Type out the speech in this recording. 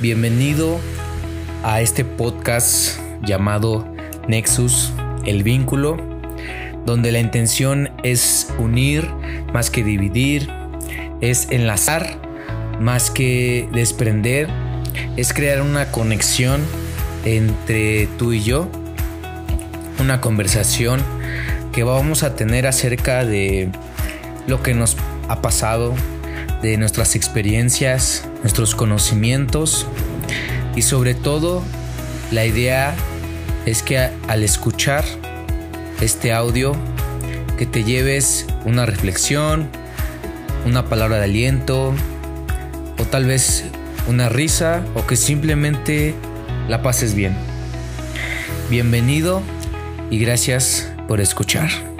Bienvenido a este podcast llamado Nexus, el vínculo, donde la intención es unir más que dividir, es enlazar más que desprender, es crear una conexión entre tú y yo, una conversación que vamos a tener acerca de lo que nos ha pasado, de nuestras experiencias, nuestros conocimientos y sobre todo la idea es que al escuchar este audio que te lleves una reflexión, una palabra de aliento o tal vez una risa o que simplemente la pases bien. Bienvenido y gracias por escuchar.